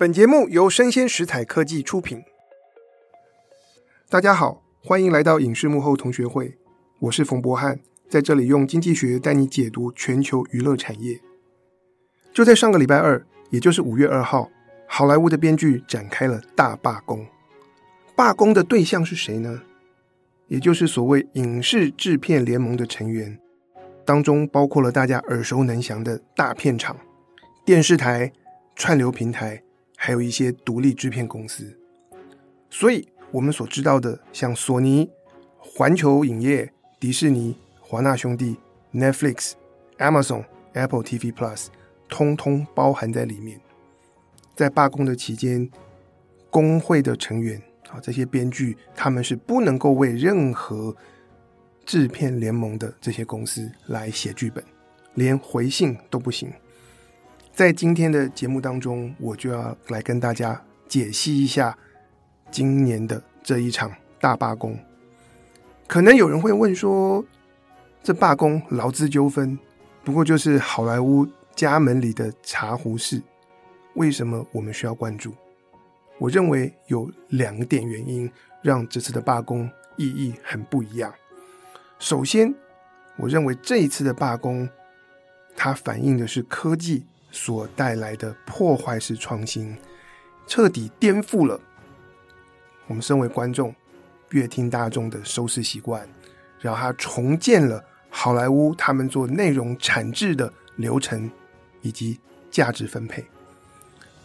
本节目由生鲜食材科技出品。大家好，欢迎来到影视幕后同学会，我是冯博翰，在这里用经济学带你解读全球娱乐产业。就在上个礼拜二，也就是五月二号，好莱坞的编剧展开了大罢工。罢工的对象是谁呢？也就是所谓影视制片联盟的成员，当中包括了大家耳熟能详的大片厂、电视台、串流平台，还有一些独立制片公司。所以，我们所知道的，像索尼、环球影业、迪士尼、华纳兄弟、Netflix、Amazon、Apple TV Plus，通通包含在里面。在罢工的期间，工会的成员。啊，这些编剧他们是不能够为任何制片联盟的这些公司来写剧本，连回信都不行。在今天的节目当中，我就要来跟大家解析一下今年的这一场大罢工。可能有人会问说，这罢工劳资纠纷，不过就是好莱坞家门里的茶壶事，为什么我们需要关注？我认为有两点原因让这次的罢工意义很不一样。首先，我认为这一次的罢工，它反映的是科技所带来的破坏式创新，彻底颠覆了我们身为观众、阅听大众的收视习惯，然后它重建了好莱坞他们做内容产制的流程以及价值分配。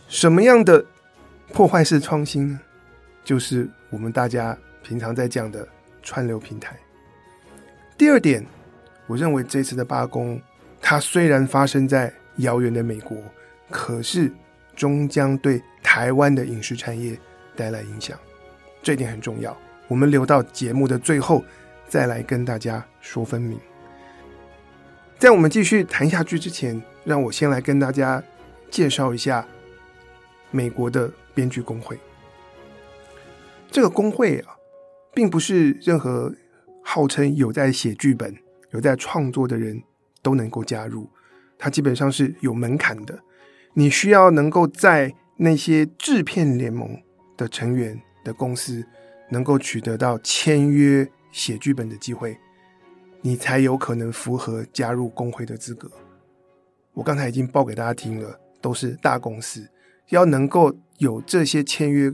什么样的破坏式创新呢，就是我们大家平常在讲的串流平台。第二点，我认为这次的罢工，它虽然发生在遥远的美国，可是终将对台湾的影视产业带来影响，这一点很重要。我们留到节目的最后再来跟大家说分明。在我们继续谈下去之前，让我先来跟大家介绍一下美国的。编剧工会，这个工会啊，并不是任何号称有在写剧本、有在创作的人都能够加入，它基本上是有门槛的。你需要能够在那些制片联盟的成员的公司，能够取得到签约写剧本的机会，你才有可能符合加入工会的资格。我刚才已经报给大家听了，都是大公司。要能够有这些签约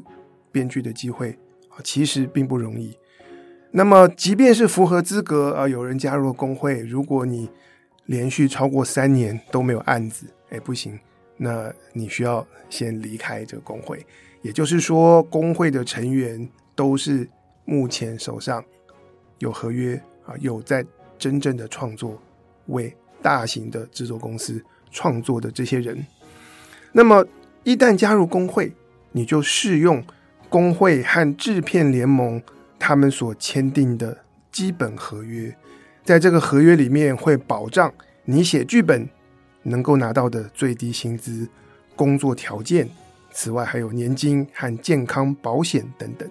编剧的机会啊，其实并不容易。那么，即便是符合资格啊，有人加入了工会，如果你连续超过三年都没有案子，哎，不行，那你需要先离开这个工会。也就是说，工会的成员都是目前手上有合约啊，有在真正的创作，为大型的制作公司创作的这些人。那么，一旦加入工会，你就适用工会和制片联盟他们所签订的基本合约，在这个合约里面会保障你写剧本能够拿到的最低薪资、工作条件，此外还有年金和健康保险等等。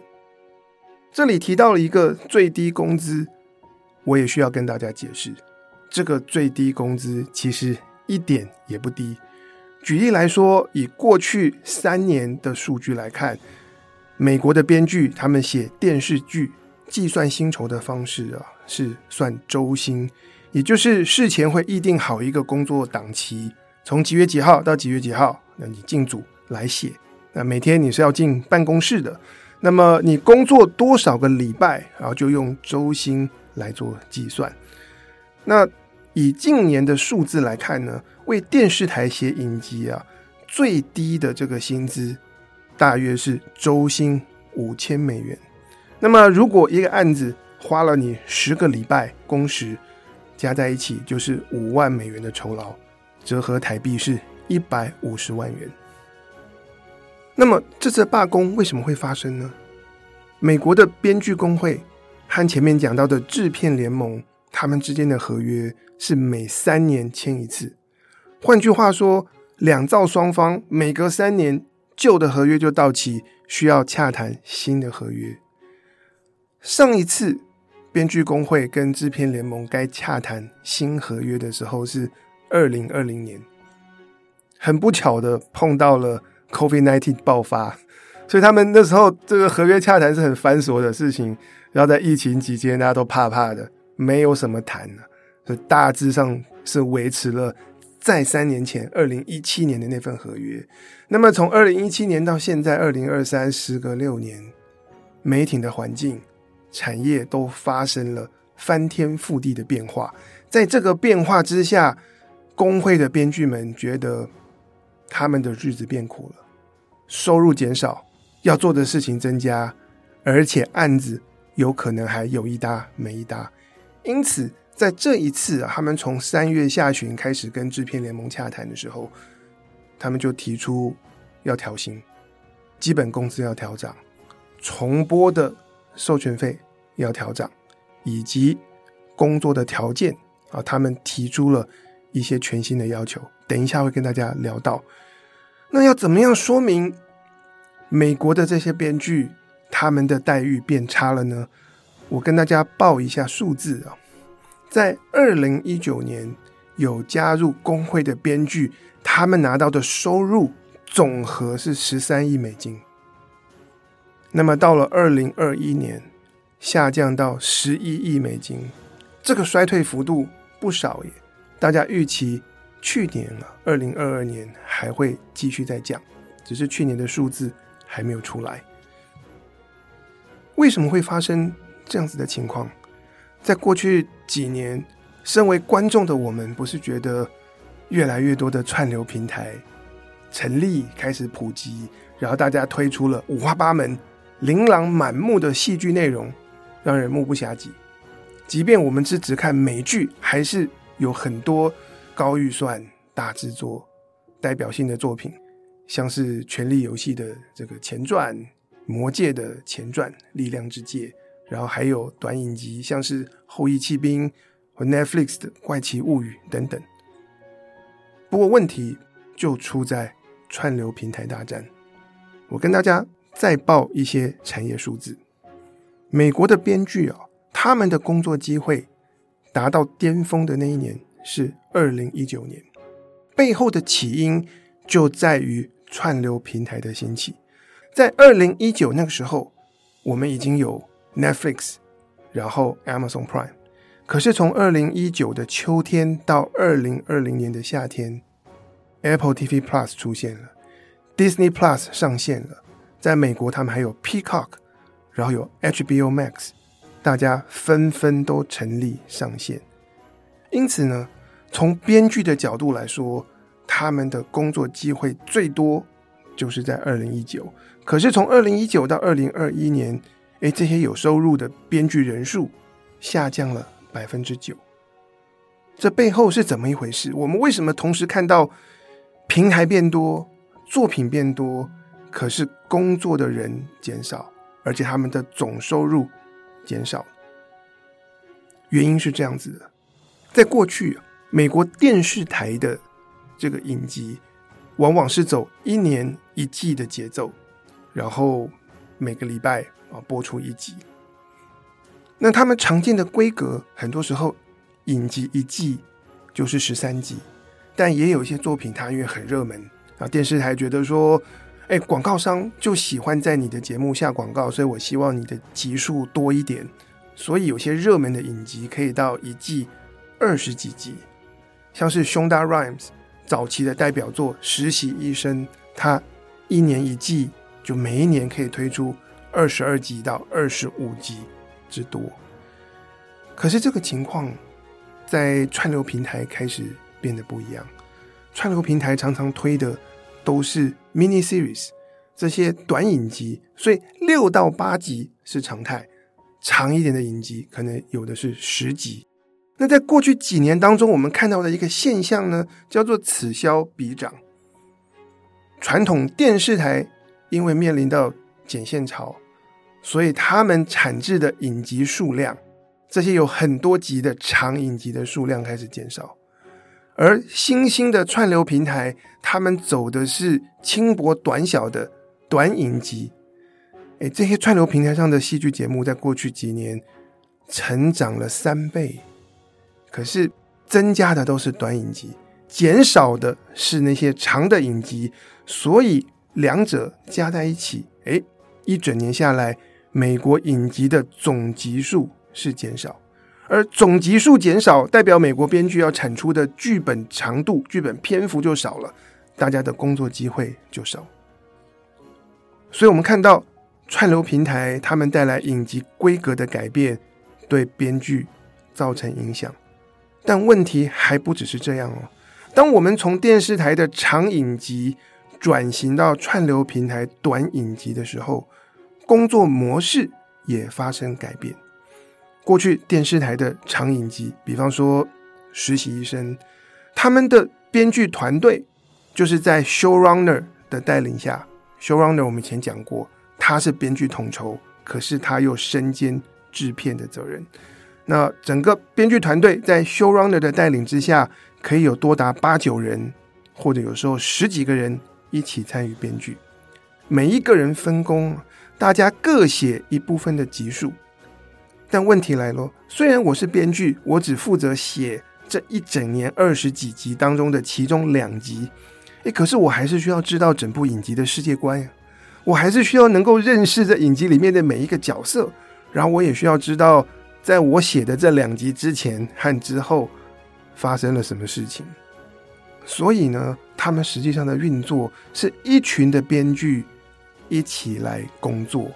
这里提到了一个最低工资，我也需要跟大家解释，这个最低工资其实一点也不低。举例来说，以过去三年的数据来看，美国的编剧他们写电视剧计算薪酬的方式啊，是算周薪，也就是事前会议定好一个工作档期，从几月几号到几月几号，那你进组来写。那每天你是要进办公室的，那么你工作多少个礼拜，然后就用周薪来做计算。那以近年的数字来看呢，为电视台写影集啊，最低的这个薪资大约是周薪五千美元。那么，如果一个案子花了你十个礼拜工时，加在一起就是五万美元的酬劳，折合台币是一百五十万元。那么，这次罢工为什么会发生呢？美国的编剧工会和前面讲到的制片联盟，他们之间的合约。是每三年签一次，换句话说，两造双方每隔三年旧的合约就到期，需要洽谈新的合约。上一次编剧工会跟制片联盟该洽谈新合约的时候是二零二零年，很不巧的碰到了 COVID-19 爆发，所以他们那时候这个合约洽谈是很繁琐的事情。然后在疫情期间，大家都怕怕的，没有什么谈了，所以大致上是维持了在三年前二零一七年的那份合约。那么从二零一七年到现在二零二三，时隔六年，媒体的环境、产业都发生了翻天覆地的变化。在这个变化之下，工会的编剧们觉得他们的日子变苦了，收入减少，要做的事情增加，而且案子。有可能还有一搭没一搭，因此在这一次啊，他们从三月下旬开始跟制片联盟洽谈的时候，他们就提出要调薪，基本工资要调涨，重播的授权费要调涨，以及工作的条件啊，他们提出了一些全新的要求。等一下会跟大家聊到，那要怎么样说明美国的这些编剧？他们的待遇变差了呢？我跟大家报一下数字啊，在二零一九年有加入工会的编剧，他们拿到的收入总和是十三亿美金。那么到了二零二一年，下降到十一亿美金，这个衰退幅度不少耶。大家预期去年啊，二零二二年还会继续再降，只是去年的数字还没有出来。为什么会发生这样子的情况？在过去几年，身为观众的我们，不是觉得越来越多的串流平台成立、开始普及，然后大家推出了五花八门、琳琅满目的戏剧内容，让人目不暇接。即便我们只只看美剧，还是有很多高预算、大制作、代表性的作品，像是《权力游戏》的这个前传。魔戒的前传《力量之戒》，然后还有短影集，像是《后翼弃兵》和 Netflix 的《怪奇物语》等等。不过问题就出在串流平台大战。我跟大家再报一些产业数字：美国的编剧啊，他们的工作机会达到巅峰的那一年是二零一九年，背后的起因就在于串流平台的兴起。在二零一九那个时候，我们已经有 Netflix，然后 Amazon Prime。可是从二零一九的秋天到二零二零年的夏天，Apple TV Plus 出现了，Disney Plus 上线了。在美国，他们还有 Peacock，然后有 HBO Max，大家纷纷都成立上线。因此呢，从编剧的角度来说，他们的工作机会最多就是在二零一九。可是从二零一九到二零二一年，诶，这些有收入的编剧人数下降了百分之九。这背后是怎么一回事？我们为什么同时看到平台变多、作品变多，可是工作的人减少，而且他们的总收入减少？原因是这样子的：在过去，美国电视台的这个影集往往是走一年一季的节奏。然后每个礼拜啊播出一集，那他们常见的规格，很多时候影集一季就是十三集，但也有一些作品它因为很热门啊，电视台觉得说，哎，广告商就喜欢在你的节目下广告，所以我希望你的集数多一点，所以有些热门的影集可以到一季二十几集，像是胸大 Rhimes 早期的代表作《实习医生》，他一年一季。就每一年可以推出二十二集到二十五集之多，可是这个情况在串流平台开始变得不一样。串流平台常常推的都是 mini series 这些短影集，所以六到八集是常态，长一点的影集可能有的是十集。那在过去几年当中，我们看到的一个现象呢，叫做此消彼长。传统电视台。因为面临到剪线潮，所以他们产制的影集数量，这些有很多集的长影集的数量开始减少，而新兴的串流平台，他们走的是轻薄短小的短影集。哎，这些串流平台上的戏剧节目，在过去几年成长了三倍，可是增加的都是短影集，减少的是那些长的影集，所以。两者加在一起，诶，一整年下来，美国影集的总集数是减少，而总集数减少，代表美国编剧要产出的剧本长度、剧本篇幅就少了，大家的工作机会就少。所以，我们看到串流平台他们带来影集规格的改变，对编剧造成影响。但问题还不只是这样哦。当我们从电视台的长影集转型到串流平台短影集的时候，工作模式也发生改变。过去电视台的长影集，比方说《实习医生》，他们的编剧团队就是在 showrunner 的带领下。showrunner 我们以前讲过，他是编剧统筹，可是他又身兼制片的责任。那整个编剧团队在 showrunner 的带领之下，可以有多达八九人，或者有时候十几个人一起参与编剧。每一个人分工，大家各写一部分的集数。但问题来了，虽然我是编剧，我只负责写这一整年二十几集当中的其中两集。诶，可是我还是需要知道整部影集的世界观呀，我还是需要能够认识这影集里面的每一个角色，然后我也需要知道，在我写的这两集之前和之后发生了什么事情。所以呢，他们实际上的运作是一群的编剧一起来工作，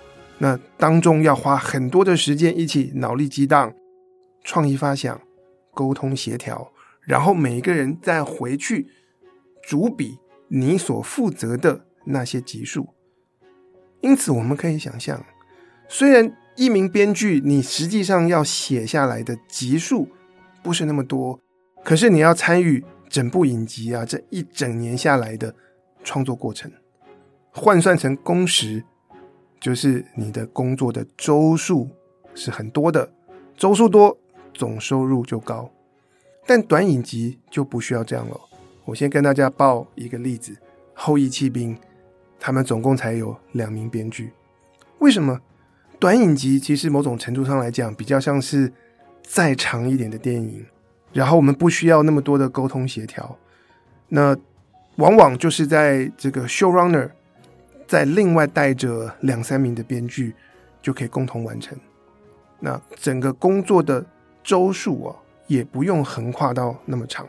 那当中要花很多的时间一起脑力激荡、创意发想、沟通协调，然后每一个人再回去。主笔你所负责的那些集数，因此我们可以想象，虽然一名编剧你实际上要写下来的集数不是那么多，可是你要参与整部影集啊，这一整年下来的创作过程，换算成工时，就是你的工作的周数是很多的，周数多，总收入就高，但短影集就不需要这样了。我先跟大家报一个例子，《后翼弃兵》，他们总共才有两名编剧。为什么？短影集其实某种程度上来讲，比较像是再长一点的电影，然后我们不需要那么多的沟通协调。那往往就是在这个 showrunner 在另外带着两三名的编剧，就可以共同完成。那整个工作的周数啊，也不用横跨到那么长。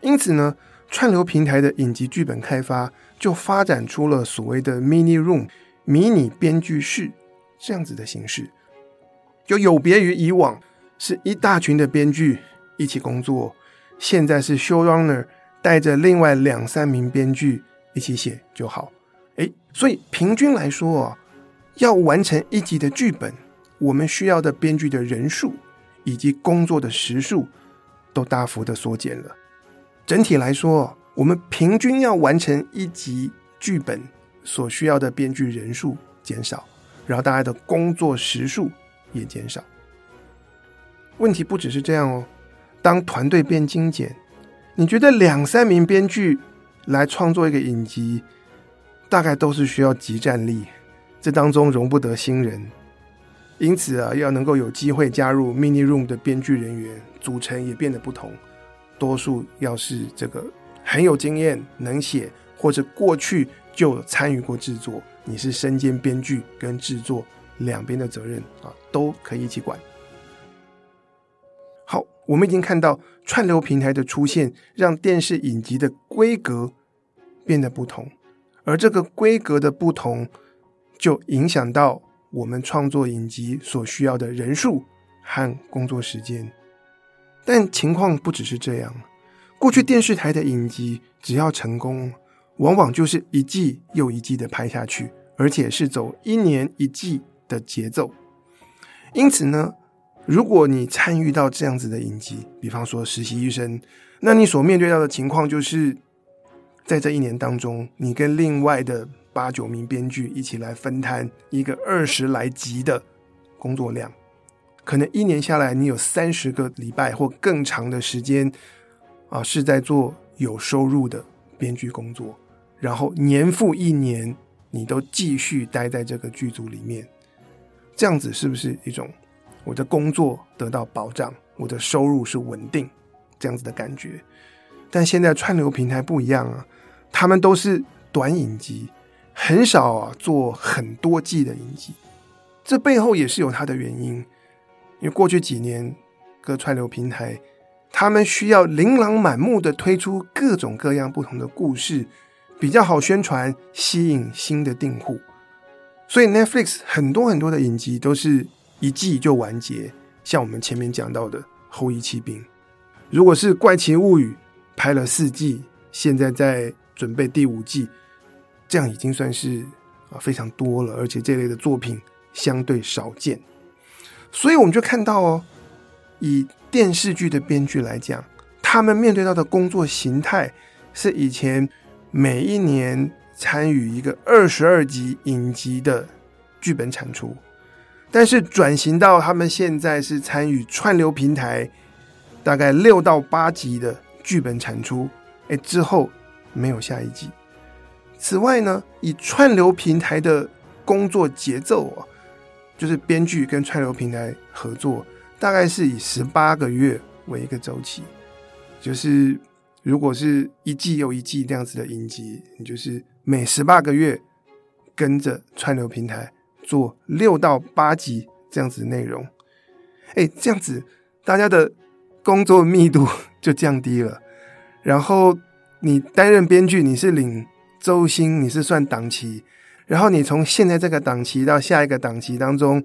因此呢，串流平台的影集剧本开发就发展出了所谓的 mini room 迷你编剧室这样子的形式，就有别于以往是一大群的编剧一起工作，现在是 showrunner 带着另外两三名编剧一起写就好。所以平均来说，要完成一集的剧本，我们需要的编剧的人数以及工作的时数都大幅的缩减了。整体来说，我们平均要完成一集剧本所需要的编剧人数减少，然后大家的工作时数也减少。问题不只是这样哦，当团队变精简，你觉得两三名编剧来创作一个影集，大概都是需要即战力，这当中容不得新人。因此啊，要能够有机会加入 mini room 的编剧人员组成也变得不同。多数要是这个很有经验、能写，或者过去就参与过制作，你是身兼编剧跟制作两边的责任啊，都可以一起管。好，我们已经看到串流平台的出现，让电视影集的规格变得不同，而这个规格的不同，就影响到我们创作影集所需要的人数和工作时间。但情况不只是这样，过去电视台的影集只要成功，往往就是一季又一季的拍下去，而且是走一年一季的节奏。因此呢，如果你参与到这样子的影集，比方说《实习医生》，那你所面对到的情况就是，在这一年当中，你跟另外的八九名编剧一起来分摊一个二十来集的工作量。可能一年下来，你有三十个礼拜或更长的时间，啊，是在做有收入的编剧工作，然后年复一年，你都继续待在这个剧组里面，这样子是不是一种我的工作得到保障，我的收入是稳定这样子的感觉？但现在串流平台不一样啊，他们都是短影集，很少啊做很多季的影集。这背后也是有它的原因，因为过去几年各串流平台，他们需要琳琅满目的推出各种各样不同的故事，比较好宣传，吸引新的订户。所以 Netflix 很多很多的影集都是一季就完结，像我们前面讲到的《后翼弃兵》，如果是《怪奇物语》拍了四季，现在在准备第五季，这样已经算是啊非常多了，而且这类的作品相对少见，所以我们就看到哦，以电视剧的编剧来讲，他们面对到的工作形态是以前每一年。参与一个二十二集影集的剧本产出，但是转型到他们现在是参与串流平台，大概六到八集的剧本产出，哎，之后没有下一季。此外呢，以串流平台的工作节奏啊，就是编剧跟串流平台合作，大概是以十八个月为一个周期，就是如果是一季又一季这样子的影集，你就是。每十八个月跟着串流平台做六到八集这样子的内容，哎，这样子大家的工作密度 就降低了。然后你担任编剧，你是领周薪，你是算档期。然后你从现在这个档期到下一个档期当中，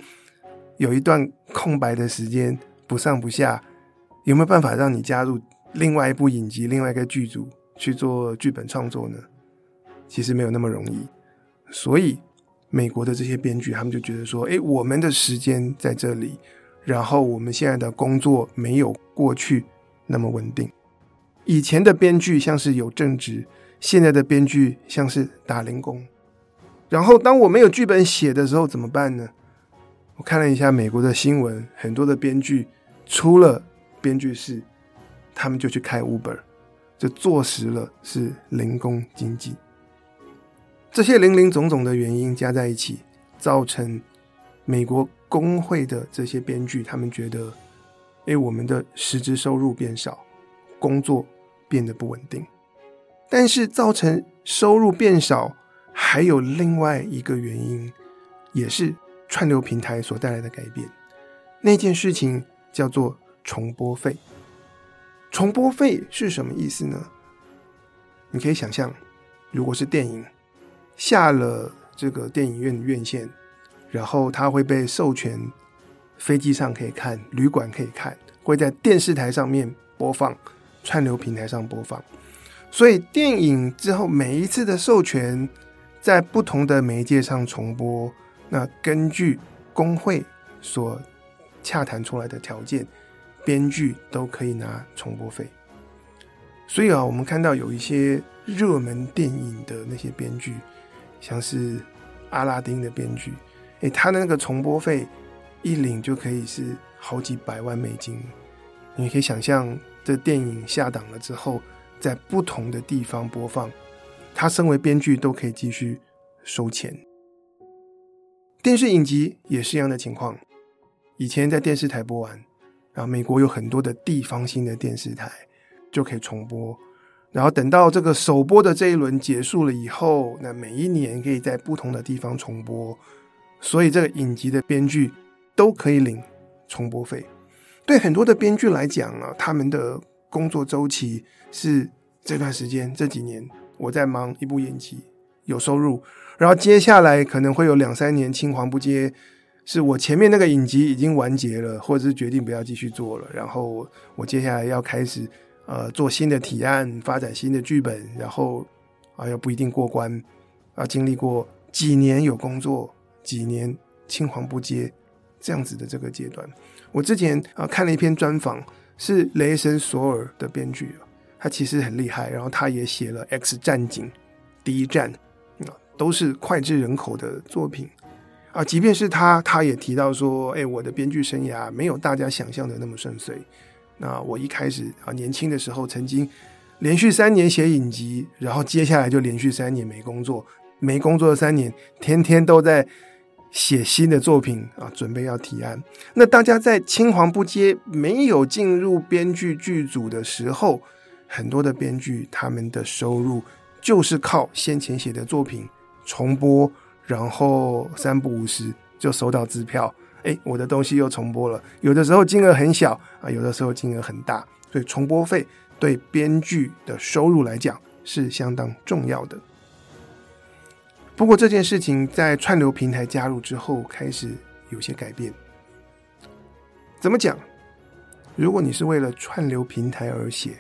有一段空白的时间不上不下，有没有办法让你加入另外一部影集、另外一个剧组去做剧本创作呢？其实没有那么容易，所以美国的这些编剧他们就觉得说：“诶，我们的时间在这里，然后我们现在的工作没有过去那么稳定。以前的编剧像是有正职，现在的编剧像是打零工。然后当我没有剧本写的时候怎么办呢？我看了一下美国的新闻，很多的编剧出了编剧室，他们就去开 Uber，就坐实了是零工经济。”这些零零总总的原因加在一起，造成美国工会的这些编剧，他们觉得，哎，我们的实质收入变少，工作变得不稳定。但是造成收入变少，还有另外一个原因，也是串流平台所带来的改变。那件事情叫做重播费。重播费是什么意思呢？你可以想象，如果是电影。下了这个电影院的院线，然后它会被授权，飞机上可以看，旅馆可以看，会在电视台上面播放，串流平台上播放。所以电影之后每一次的授权，在不同的媒介上重播，那根据工会所洽谈出来的条件，编剧都可以拿重播费。所以啊，我们看到有一些热门电影的那些编剧。像是阿拉丁的编剧，诶，他的那个重播费一领就可以是好几百万美金。你可以想象，这电影下档了之后，在不同的地方播放，他身为编剧都可以继续收钱。电视影集也是一样的情况，以前在电视台播完，然后美国有很多的地方性的电视台就可以重播。然后等到这个首播的这一轮结束了以后，那每一年可以在不同的地方重播，所以这个影集的编剧都可以领重播费。对很多的编剧来讲啊，他们的工作周期是这段时间这几年我在忙一部影集有收入，然后接下来可能会有两三年青黄不接，是我前面那个影集已经完结了，或者是决定不要继续做了，然后我接下来要开始。呃，做新的提案，发展新的剧本，然后啊，又不一定过关，啊，经历过几年有工作，几年青黄不接这样子的这个阶段。我之前啊看了一篇专访，是雷神索尔的编剧，他其实很厉害，然后他也写了《X 战警》第一战啊，都是脍炙人口的作品啊。即便是他，他也提到说，哎，我的编剧生涯没有大家想象的那么顺遂。那我一开始啊，年轻的时候曾经连续三年写影集，然后接下来就连续三年没工作，没工作三年，天天都在写新的作品啊，准备要提案。那大家在青黄不接、没有进入编剧剧组的时候，很多的编剧他们的收入就是靠先前写的作品重播，然后三不五时就收到支票，哎，我的东西又重播了。有的时候金额很小啊，有的时候金额很大，所以重播费对编剧的收入来讲是相当重要的。不过这件事情在串流平台加入之后，开始有些改变。怎么讲？如果你是为了串流平台而写，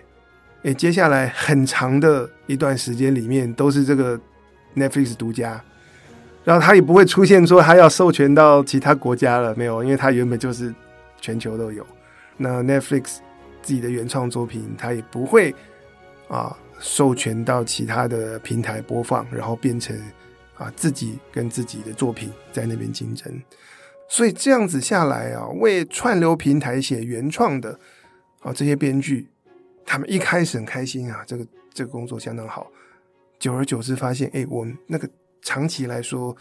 诶，接下来很长的一段时间里面都是这个 Netflix 独家，然后他也不会出现说他要授权到其他国家了，没有，因为他原本就是全球都有。那 Netflix 自己的原创作品，它也不会啊授权到其他的平台播放，然后变成啊自己跟自己的作品在那边竞争。所以这样子下来啊，为串流平台写原创的啊这些编剧，他们一开始很开心啊，这个这个工作相当好。久而久之发现，哎，我那个长期来说，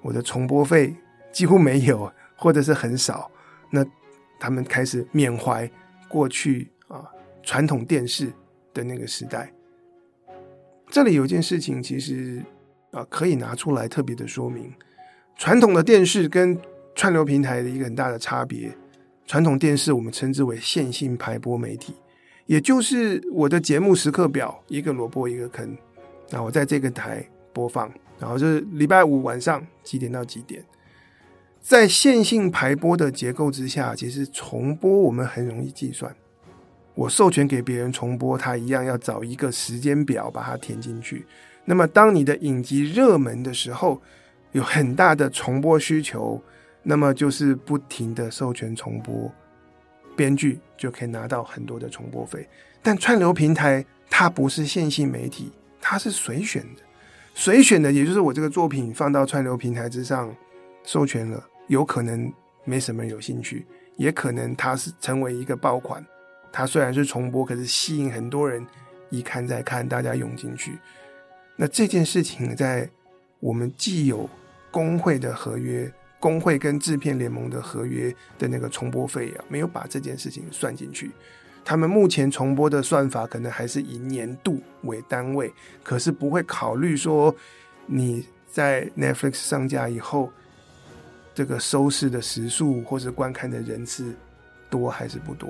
我的重播费几乎没有，或者是很少。那他们开始缅怀过去啊传统电视的那个时代。这里有件事情，其实啊可以拿出来特别的说明：传统的电视跟串流平台的一个很大的差别，传统电视我们称之为线性排播媒体，也就是我的节目时刻表，一个萝卜一个坑，那我在这个台播放，然后就是礼拜五晚上几点到几点，在线性排播的结构之下，其实重播我们很容易计算，我授权给别人重播，他一样要找一个时间表把它填进去。那么当你的影集热门的时候，有很大的重播需求。那么就是不停的授权重播，编剧就可以拿到很多的重播费。但串流平台它不是线性媒体，它是随选的，随选的也就是我这个作品放到串流平台之上授权了，有可能没什么人有兴趣，也可能它是成为一个爆款。它虽然是重播，可是吸引很多人一看再看，大家涌进去。那这件事情在我们既有工会的合约。工会跟制片联盟的合约的那个重播费啊，没有把这件事情算进去。他们目前重播的算法可能还是以年度为单位，可是不会考虑说你在 Netflix 上架以后，这个收视的时数或者观看的人次多还是不多。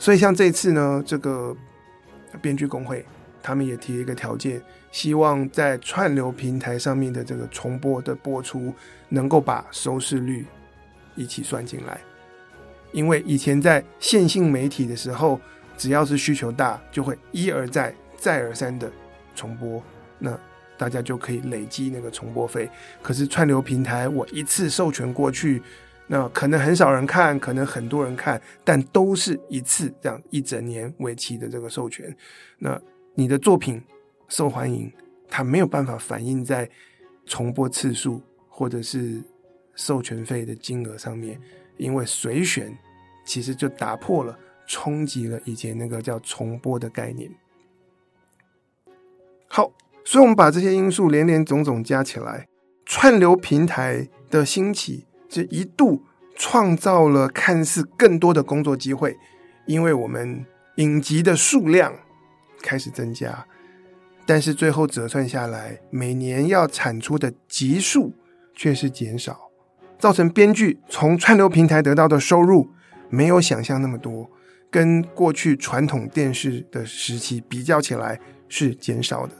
所以像这次呢，这个编剧工会他们也提了一个条件。希望在串流平台上面的这个重播的播出，能够把收视率一起算进来。因为以前在线性媒体的时候，只要是需求大，就会一而再、再而三的重播，那大家就可以累积那个重播费。可是串流平台，我一次授权过去，那可能很少人看，可能很多人看，但都是一次这样一整年为期的这个授权，那你的作品。受欢迎，它没有办法反映在重播次数或者是授权费的金额上面，因为随选其实就打破了、冲击了以前那个叫重播的概念。好，所以我们把这些因素连连总总加起来，串流平台的兴起，这一度创造了看似更多的工作机会，因为我们影集的数量开始增加。但是最后折算下来，每年要产出的集数却是减少，造成编剧从串流平台得到的收入没有想象那么多，跟过去传统电视的时期比较起来是减少的。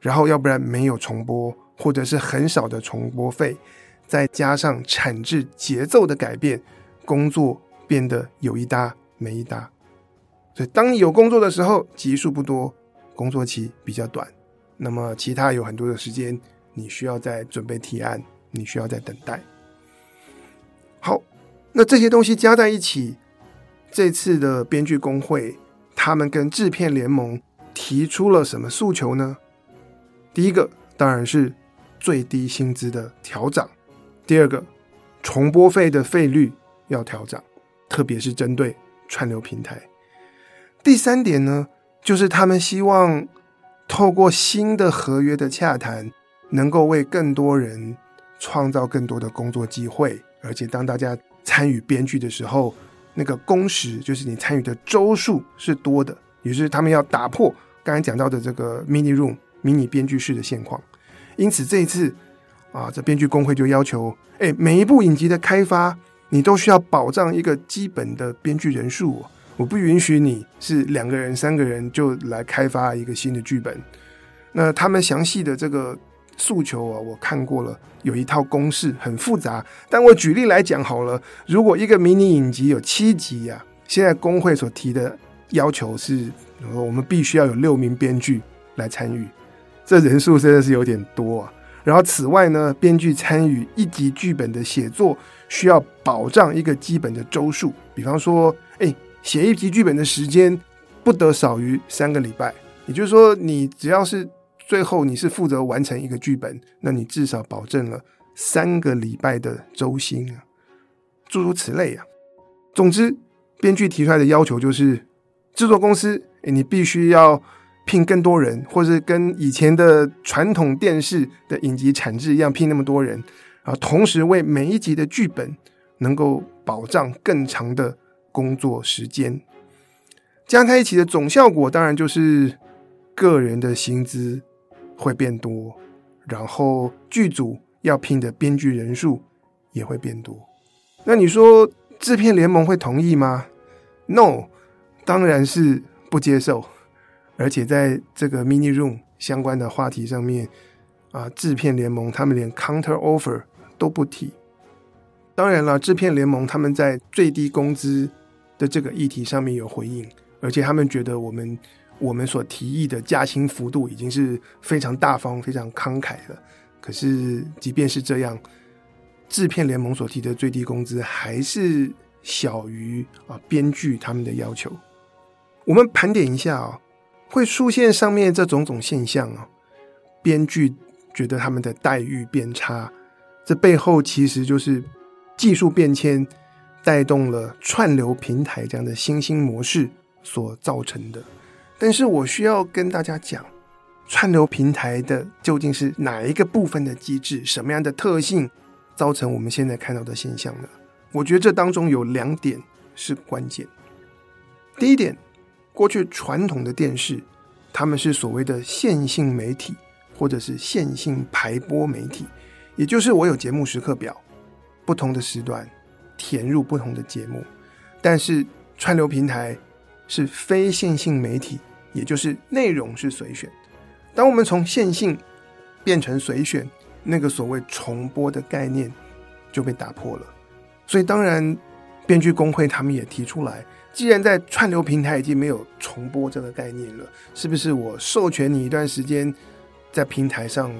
然后要不然没有重播，或者是很少的重播费，再加上产制节奏的改变，工作变得有一搭没一搭。所以当你有工作的时候，集数不多。工作期比较短，那么其他有很多的时间，你需要在准备提案，你需要在等待。好，那这些东西加在一起，这次的编剧工会他们跟制片联盟提出了什么诉求呢？第一个当然是最低薪资的调涨，第二个重播费的费率要调涨，特别是针对串流平台。第三点呢？就是他们希望透过新的合约的洽谈，能够为更多人创造更多的工作机会，而且当大家参与编剧的时候，那个工时就是你参与的周数是多的，也是他们要打破刚才讲到的这个 mini room 迷你编剧室的现况。因此这一次啊，这编剧工会就要求，哎，每一部影集的开发，你都需要保障一个基本的编剧人数。我不允许你是两个人、三个人就来开发一个新的剧本。那他们详细的这个诉求啊，我看过了，有一套公式很复杂。但我举例来讲好了，如果一个迷你影集有七集呀，现在工会所提的要求是，我们必须要有六名编剧来参与，这人数真的是有点多啊。然后此外呢，编剧参与一集剧本的写作，需要保障一个基本的周数，比方说，哎。写一集剧本的时间不得少于三个礼拜，也就是说，你只要是最后你是负责完成一个剧本，那你至少保证了三个礼拜的周薪啊，诸如此类啊。总之，编剧提出来的要求就是，制作公司，你必须要聘更多人，或是跟以前的传统电视的影集产制一样，聘那么多人，啊，同时为每一集的剧本能够保障更长的。工作时间加在一起的总效果，当然就是个人的薪资会变多，然后剧组要聘的编剧人数也会变多。那你说制片联盟会同意吗？No，当然是不接受。而且在这个 Mini Room 相关的话题上面，啊，制片联盟他们连 counter offer 都不提。当然了，制片联盟他们在最低工资的这个议题上面有回应，而且他们觉得我们我们所提议的加薪幅度已经是非常大方、非常慷慨了。可是，即便是这样，制片联盟所提的最低工资还是小于啊编剧他们的要求。我们盘点一下啊，会出现上面这种种现象啊，编剧觉得他们的待遇变差，这背后其实就是技术变迁。带动了串流平台这样的新兴模式所造成的，但是我需要跟大家讲，串流平台的究竟是哪一个部分的机制，什么样的特性造成我们现在看到的现象呢？我觉得这当中有两点是关键。第一点，过去传统的电视，他们是所谓的线性媒体或者是线性排播媒体，也就是我有节目时刻表，不同的时段。填入不同的节目，但是串流平台是非线性媒体，也就是内容是随选。当我们从线性变成随选，那个所谓重播的概念就被打破了。所以，当然，编剧工会他们也提出来，既然在串流平台已经没有重播这个概念了，是不是我授权你一段时间在平台上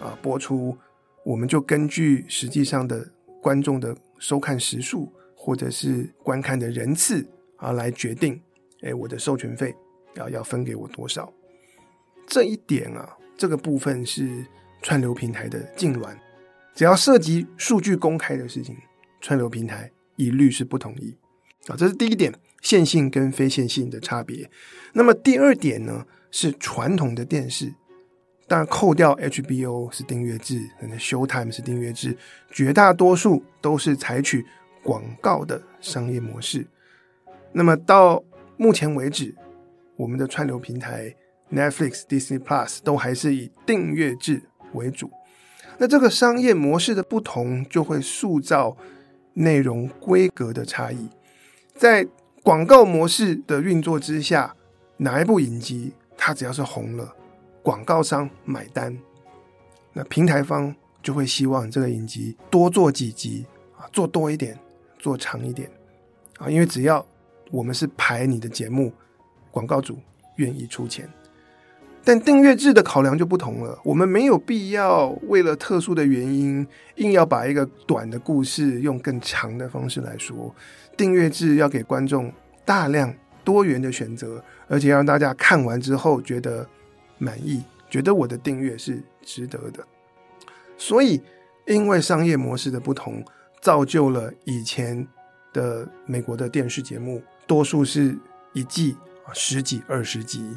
啊播出，我们就根据实际上的观众的。收看时数或者是观看的人次啊，来决定，哎，我的授权费要要分给我多少？这一点啊，这个部分是串流平台的痉挛，只要涉及数据公开的事情，串流平台一律是不同意啊。这是第一点，线性跟非线性的差别。那么第二点呢，是传统的电视。当然，扣掉 HBO 是订阅制，可能 Showtime 是订阅制，绝大多数都是采取广告的商业模式。那么到目前为止，我们的串流平台 Netflix、Disney Plus 都还是以订阅制为主。那这个商业模式的不同，就会塑造内容规格的差异。在广告模式的运作之下，哪一部影集它只要是红了，广告商买单，那平台方就会希望这个影集多做几集啊，做多一点，做长一点啊，因为只要我们是排你的节目，广告主愿意出钱。但订阅制的考量就不同了，我们没有必要为了特殊的原因，硬要把一个短的故事用更长的方式来说。订阅制要给观众大量多元的选择，而且让大家看完之后觉得。满意，觉得我的订阅是值得的，所以因为商业模式的不同，造就了以前的美国的电视节目多数是一季十几二十集，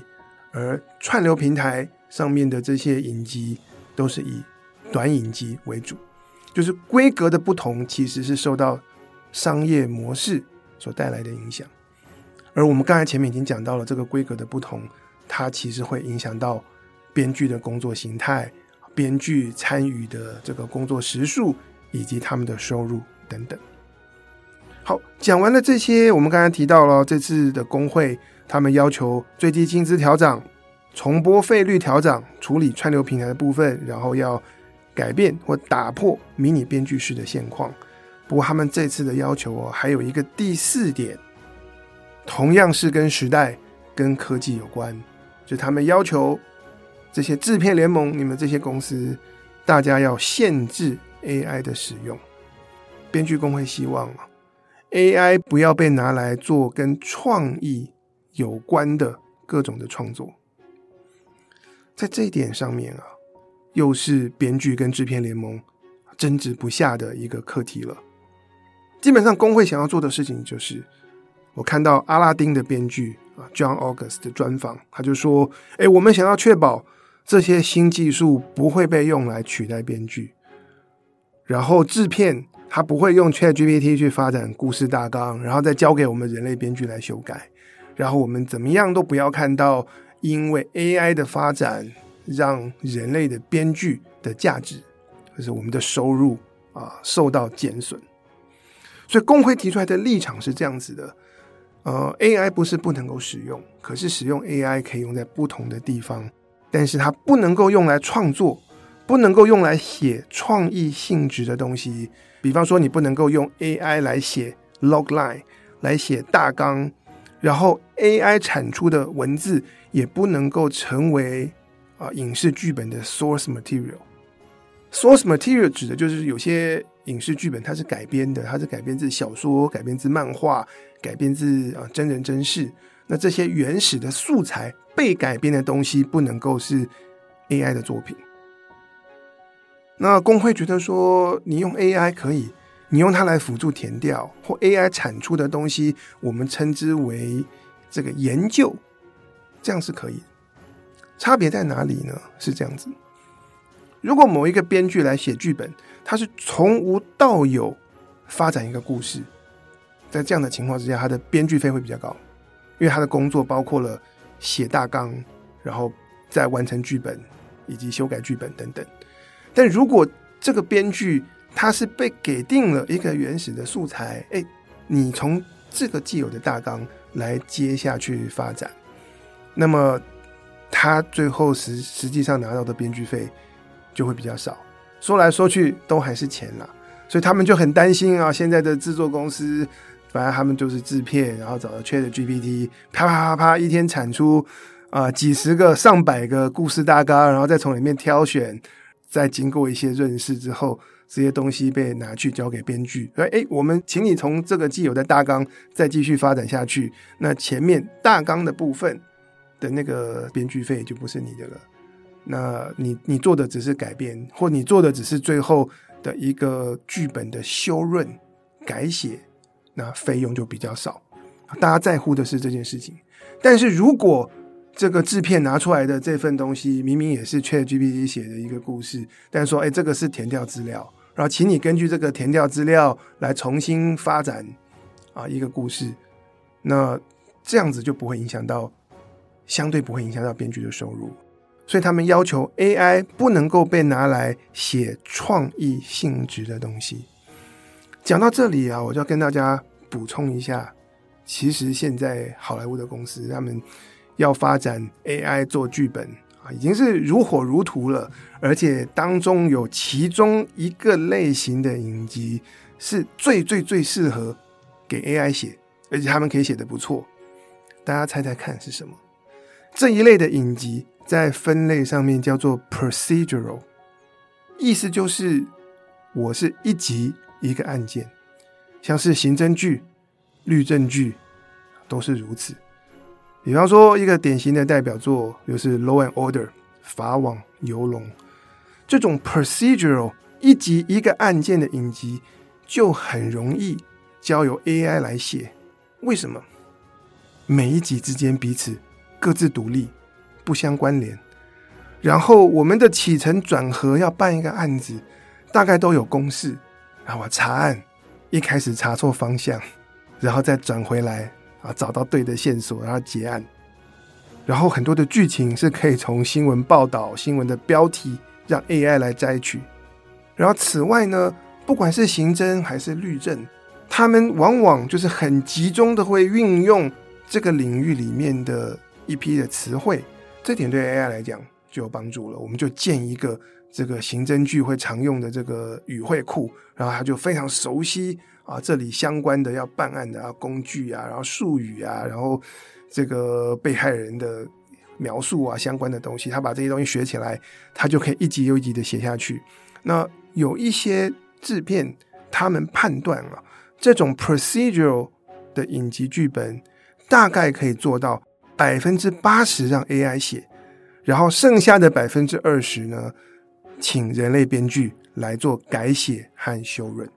而串流平台上面的这些影集都是以短影集为主，就是规格的不同，其实是受到商业模式所带来的影响，而我们刚才前面已经讲到了这个规格的不同。它其实会影响到编剧的工作形态、编剧参与的这个工作时数以及他们的收入等等。好，讲完了这些，我们刚才提到了这次的工会，他们要求最低薪资调涨、重播费率调涨、处理串流平台的部分，然后要改变或打破迷你编剧室的现况。不过，他们这次的要求哦，还有一个第四点，同样是跟时代、跟科技有关，就他们要求这些制片联盟，你们这些公司，大家要限制 AI 的使用。编剧工会希望啊。AI 不要被拿来做跟创意有关的各种的创作，在这一点上面啊，又是编剧跟制片联盟争执不下的一个课题了。基本上，工会想要做的事情就是，我看到阿拉丁的编剧，John August 的专访，他就说：“哎，我们想要确保这些新技术不会被用来取代编剧，然后制片。”他不会用 ChatGPT 去发展故事大纲，然后再交给我们人类编剧来修改。然后我们怎么样都不要看到，因为 AI 的发展让人类的编剧的价值，就是我们的收入啊受到减损。所以工会提出来的立场是这样子的：呃，AI 不是不能够使用，可是使用 AI 可以用在不同的地方，但是它不能够用来创作，不能够用来写创意性质的东西。比方说，你不能够用 AI 来写 logline，来写大纲，然后 AI 产出的文字也不能够成为啊影视剧本的 source material。Source material 指的就是有些影视剧本它是改编的，它是改编自小说、改编自漫画、改编自啊真人真事。那这些原始的素材被改编的东西不能够是 AI 的作品。那工会觉得说，你用 AI 可以，你用它来辅助填掉或 AI 产出的东西，我们称之为这个研究，这样是可以。差别在哪里呢？是这样子：如果某一个编剧来写剧本，他是从无到有发展一个故事，在这样的情况之下，他的编剧费会比较高，因为他的工作包括了写大纲，然后再完成剧本以及修改剧本等等。但如果这个编剧他是被给定了一个原始的素材，哎，你从这个既有的大纲来接下去发展，那么他最后实实际上拿到的编剧费就会比较少。说来说去都还是钱啦，所以他们就很担心啊。现在的制作公司，反正他们就是制片，然后找了 ChatGPT，啪啪啪啪，一天产出啊几十个、上百个故事大纲，然后再从里面挑选。再经过一些润饰之后，这些东西被拿去交给编剧。哎哎，我们请你从这个既有的大纲再继续发展下去。那前面大纲的部分的那个编剧费就不是你的了。那你你做的只是改编，或你做的只是最后的一个剧本的修润改写，那费用就比较少。大家在乎的是这件事情。但是如果这个制片拿出来的这份东西，明明也是 ChatGPT 写的一个故事，但说，哎，这个是填调资料，然后请你根据这个填调资料来重新发展啊一个故事，那这样子就不会影响到，相对不会影响到编剧的收入，所以他们要求 AI 不能够被拿来写创意性质的东西。讲到这里啊，我就要跟大家补充一下，其实现在好莱坞的公司他们。要发展 AI 做剧本啊，已经是如火如荼了。而且当中有其中一个类型的影集是最最最适合给 AI 写，而且他们可以写得不错。大家猜猜看是什么？这一类的影集在分类上面叫做 procedural，意思就是我是一集一个案件，像是刑侦剧、律政剧都是如此。比方说，一个典型的代表作就是《Law and Order》法网游龙这种 procedural 一集一个案件的影集，就很容易交由 AI 来写。为什么？每一集之间彼此各自独立，不相关联。然后我们的起承转合要办一个案子，大概都有公式。然后我查案，一开始查错方向，然后再转回来。啊，找到对的线索，然后结案。然后很多的剧情是可以从新闻报道、新闻的标题让 AI 来摘取。然后此外呢，不管是刑侦还是律政，他们往往就是很集中的会运用这个领域里面的一批的词汇，这点对 AI 来讲就有帮助了。我们就建一个这个刑侦剧会常用的这个语汇库，然后他就非常熟悉啊，这里相关的要办案的啊工具啊，然后术语啊，然后这个被害人的描述啊相关的东西，他把这些东西学起来，他就可以一集又一集的写下去。那有一些制片，他们判断啊，这种 procedural 的影集剧本大概可以做到百分之八十让 AI 写，然后剩下的百分之二十呢，请人类编剧来做改写和修润。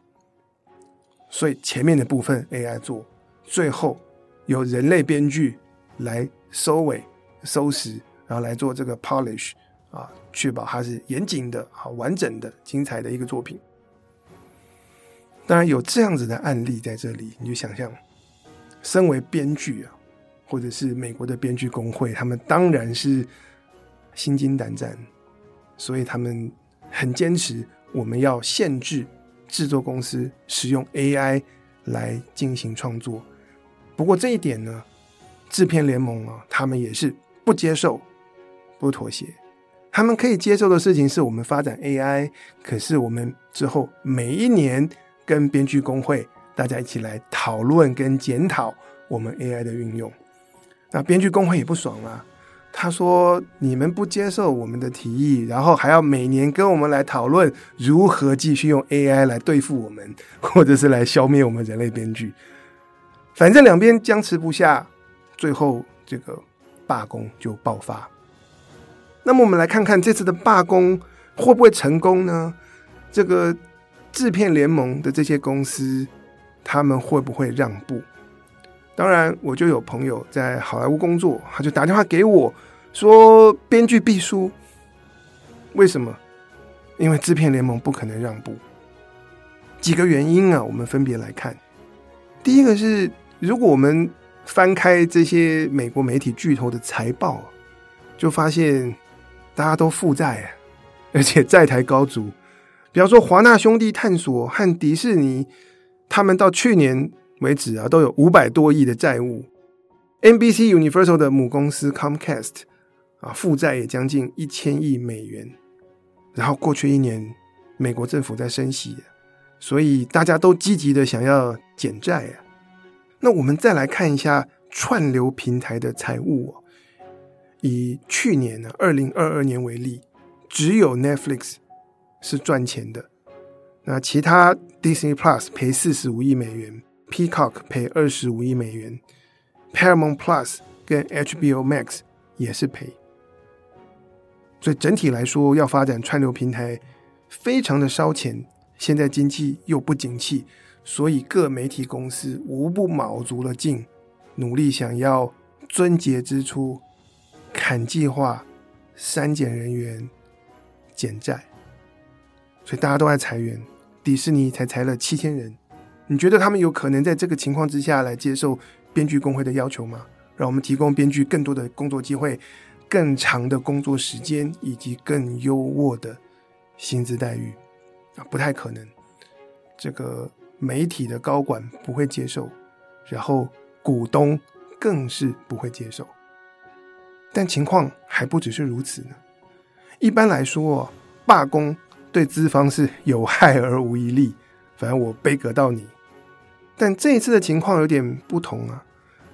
所以前面的部分 AI 做，最后由人类编剧来收尾、收拾，然后来做这个 polish。啊，确保它是严谨的、好完整的、精彩的一个作品。当然有这样子的案例在这里，你就想象，身为编剧啊，或者是美国的编剧工会，他们当然是心惊胆战，所以他们很坚持，我们要限制制作公司使用 AI 来进行创作。不过这一点呢，制片联盟啊，他们也是不接受、不妥协。他们可以接受的事情是我们发展 AI，可是我们之后每一年跟编剧工会大家一起来讨论跟检讨我们 AI 的运用。那编剧工会也不爽啊，他说你们不接受我们的提议，然后还要每年跟我们来讨论如何继续用 AI 来对付我们，或者是来消灭我们人类编剧。反正两边僵持不下，最后这个罢工就爆发。那么我们来看看这次的罢工会不会成功呢？这个制片联盟的这些公司，他们会不会让步？当然，我就有朋友在好莱坞工作，他就打电话给我说，编剧必输。为什么？因为制片联盟不可能让步。几个原因啊，我们分别来看。第一个是，如果我们翻开这些美国媒体巨头的财报，就发现。大家都负债，而且债台高筑。比方说，华纳兄弟探索和迪士尼，他们到去年为止啊，都有五百多亿的债务。NBC Universal 的母公司 Comcast 啊，负债也将近一千亿美元。然后过去一年，美国政府在升息，所以大家都积极的想要减债啊。那我们再来看一下串流平台的财务。以去年呢，二零二二年为例，只有 Netflix 是赚钱的，那其他 Disney Plus 赔四十五亿美元，Peacock 赔二十五亿美元，Paramount Plus 跟 HBO Max 也是赔。所以整体来说，要发展串流平台非常的烧钱。现在经济又不景气，所以各媒体公司无不卯足了劲，努力想要撙节支出。砍计划、删减人员、减债，所以大家都在裁员。迪士尼才裁了七千人。你觉得他们有可能在这个情况之下来接受编剧工会的要求吗？让我们提供编剧更多的工作机会、更长的工作时间以及更优渥的薪资待遇啊？不太可能。这个媒体的高管不会接受，然后股东更是不会接受。但情况还不只是如此呢。一般来说，罢工对资方是有害而无一利，反正我杯葛到你。但这一次的情况有点不同啊，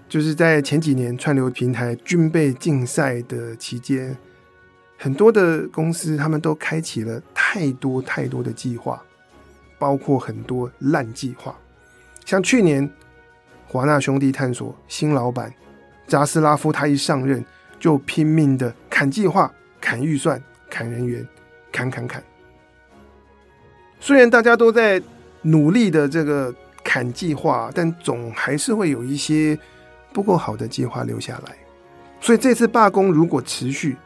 就是在前几年串流平台军备竞赛的期间，很多的公司他们都开启了太多太多的计划，包括很多烂计划。像去年华纳兄弟探索新老板扎斯拉夫，他一上任。就拼命的砍计划、砍预算、砍人员，砍砍砍。虽然大家都在努力的这个砍计划，但总还是会有一些不够好的计划留下来。所以这次罢工如果持续，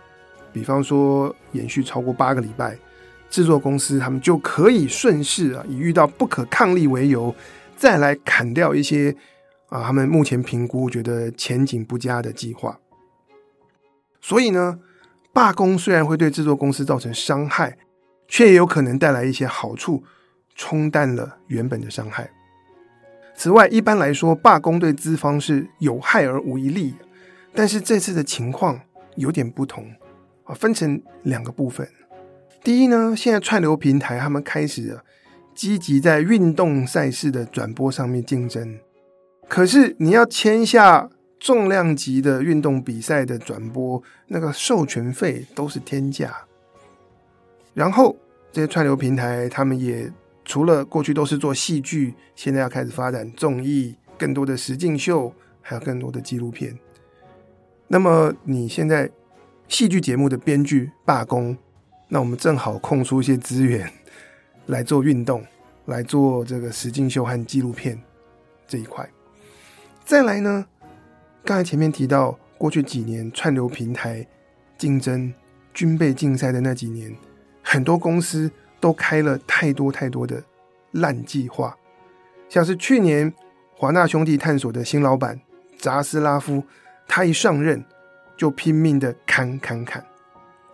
比方说延续超过八个礼拜，制作公司他们就可以顺势啊，以遇到不可抗力为由，再来砍掉一些啊，他们目前评估觉得前景不佳的计划。所以呢，罢工虽然会对制作公司造成伤害，却也有可能带来一些好处，冲淡了原本的伤害。此外，一般来说，罢工对资方是有害而无一利。但是这次的情况有点不同啊，分成两个部分。第一呢，现在串流平台他们开始积极在运动赛事的转播上面竞争，可是你要签下重量级的运动比赛的转播，那个授权费都是天价。然后这些串流平台他们也除了过去都是做戏剧，现在要开始发展综艺，更多的实境秀，还有更多的纪录片。那么你现在戏剧节目的编剧罢工，那我们正好空出一些资源来做运动，来做这个实境秀和纪录片这一块。再来呢，刚才前面提到过去几年串流平台竞争军备竞赛的那几年，很多公司都开了太多太多的烂计划，像是去年华纳兄弟探索的新老板扎斯拉夫。他一上任就拼命的砍砍砍，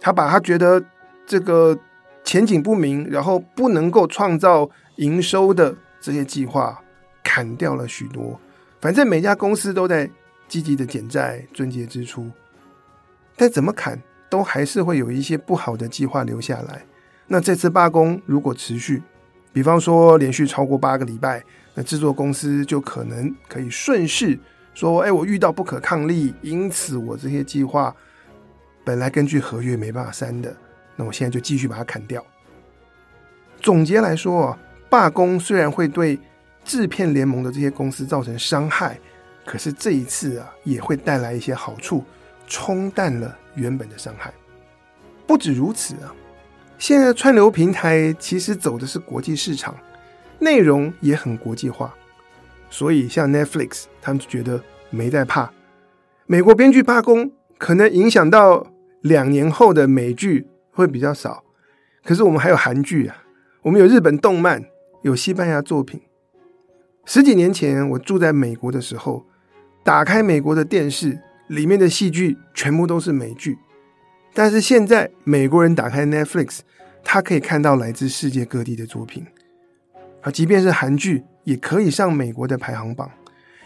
他把他觉得这个前景不明，然后不能够创造营收的这些计划砍掉了许多。反正每家公司都在积极的减债、撙节支出，但怎么砍都还是会有一些不好的计划留下来。那这次罢工如果持续，比方说连续超过八个礼拜，那制作公司就可能可以顺势。说，哎，我遇到不可抗力，因此我这些计划本来根据合约没办法删的，那我现在就继续把它砍掉。总结来说啊，罢工虽然会对制片联盟的这些公司造成伤害，可是这一次啊，也会带来一些好处，冲淡了原本的伤害。不止如此啊，现在串流平台其实走的是国际市场，内容也很国际化。所以，像 Netflix，他们就觉得没在怕。美国编剧罢工可能影响到两年后的美剧会比较少，可是我们还有韩剧啊，我们有日本动漫，有西班牙作品。十几年前我住在美国的时候，打开美国的电视，里面的戏剧全部都是美剧。但是现在美国人打开 Netflix，他可以看到来自世界各地的作品，而即便是韩剧。也可以上美国的排行榜，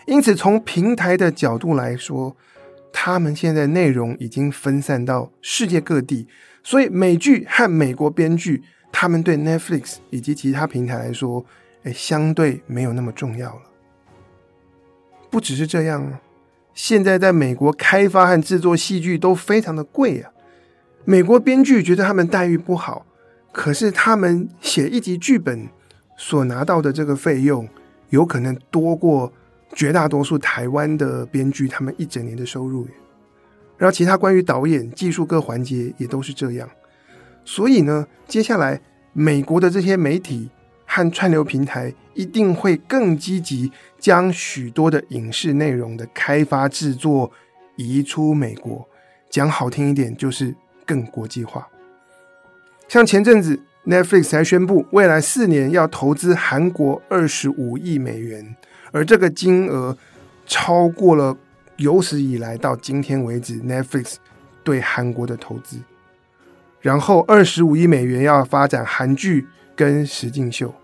因此从平台的角度来说，他们现在内容已经分散到世界各地，所以美剧和美国编剧，他们对 Netflix 以及其他平台来说，诶，相对没有那么重要了。不只是这样，现在在美国开发和制作戏剧都非常的贵啊。美国编剧觉得他们待遇不好，可是他们写一集剧本。所拿到的这个费用，有可能多过绝大多数台湾的编剧他们一整年的收入。然后其他关于导演、技术各环节也都是这样。所以呢，接下来美国的这些媒体和串流平台一定会更积极，将许多的影视内容的开发制作移出美国。讲好听一点，就是更国际化。像前阵子。Netflix 还宣布，未来四年要投资韩国二十五亿美元，而这个金额超过了有史以来到今天为止 Netflix 对韩国的投资。然后二十五亿美元要发展韩剧跟实境秀，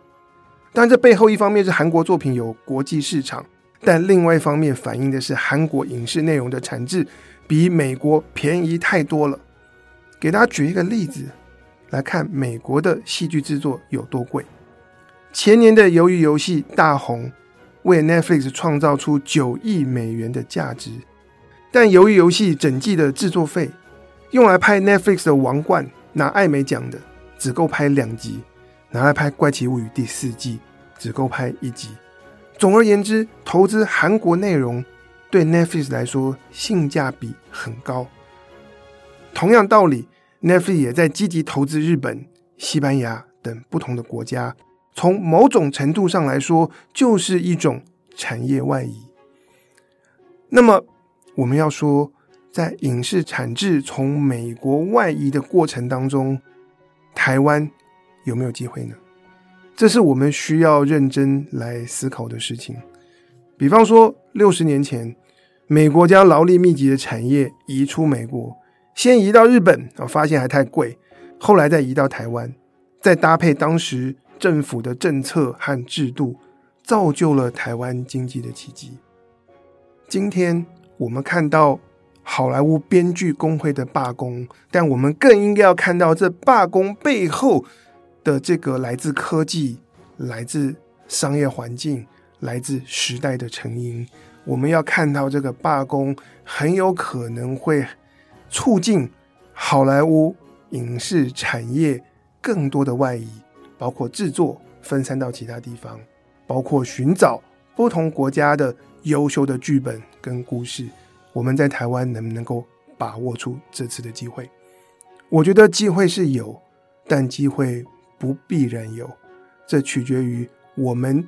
但这背后一方面是韩国作品有国际市场，但另外一方面反映的是韩国影视内容的产值比美国便宜太多了。给大家举一个例子。来看美国的戏剧制作有多贵。前年的《鱿鱼游戏》大红，为 Netflix 创造出九亿美元的价值，但《鱿鱼游戏》整季的制作费，用来拍 Netflix 的《王冠》拿艾美奖的，只够拍两集；拿来拍《怪奇物语》第四季，只够拍一集。总而言之，投资韩国内容对 Netflix 来说性价比很高。同样道理。Netflix 也在积极投资日本、西班牙等不同的国家，从某种程度上来说，就是一种产业外移。那么，我们要说，在影视产制从美国外移的过程当中，台湾有没有机会呢？这是我们需要认真来思考的事情。比方说，六十年前，美国将劳力密集的产业移出美国。先移到日本啊，发现还太贵，后来再移到台湾，再搭配当时政府的政策和制度，造就了台湾经济的奇迹。今天我们看到好莱坞编剧工会的罢工，但我们更应该要看到这罢工背后的这个来自科技、来自商业环境、来自时代的成因。我们要看到这个罢工很有可能会促进好莱坞影视产业更多的外移，包括制作分散到其他地方，包括寻找不同国家的优秀的剧本跟故事。我们在台湾能不能够把握出这次的机会？我觉得机会是有，但机会不必然有，这取决于我们。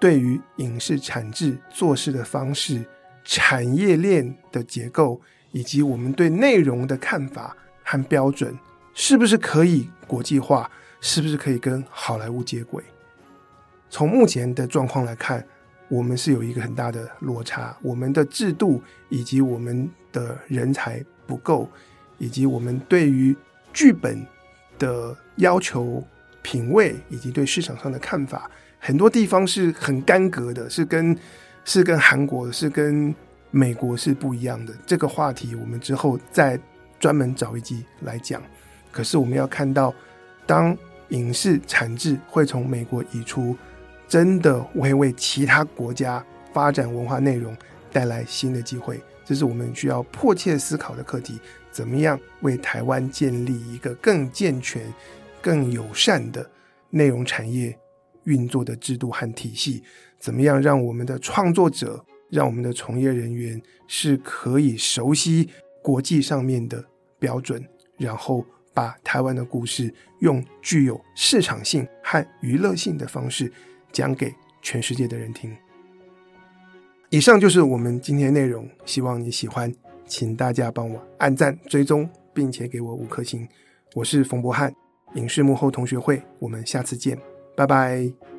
对于影视产制做事的方式、产业链的结构，以及我们对内容的看法和标准，是不是可以国际化？是不是可以跟好莱坞接轨？从目前的状况来看，我们是有一个很大的落差。我们的制度以及我们的人才不够，以及我们对于剧本的要求、品味以及对市场上的看法。很多地方是很干戈的，是跟是跟韩国是跟美国是不一样的。这个话题我们之后再专门找一集来讲。可是我们要看到，当影视产制会从美国移出，真的会为其他国家发展文化内容带来新的机会。这是我们需要迫切思考的课题：怎么样为台湾建立一个更健全、更友善的内容产业？运作的制度和体系，怎么样让我们的创作者、让我们的从业人员是可以熟悉国际上面的标准，然后把台湾的故事用具有市场性和娱乐性的方式讲给全世界的人听。以上就是我们今天的内容，希望你喜欢，请大家帮我按赞、追踪，并且给我五颗星。我是冯博翰，影视幕后同学会，我们下次见。拜拜。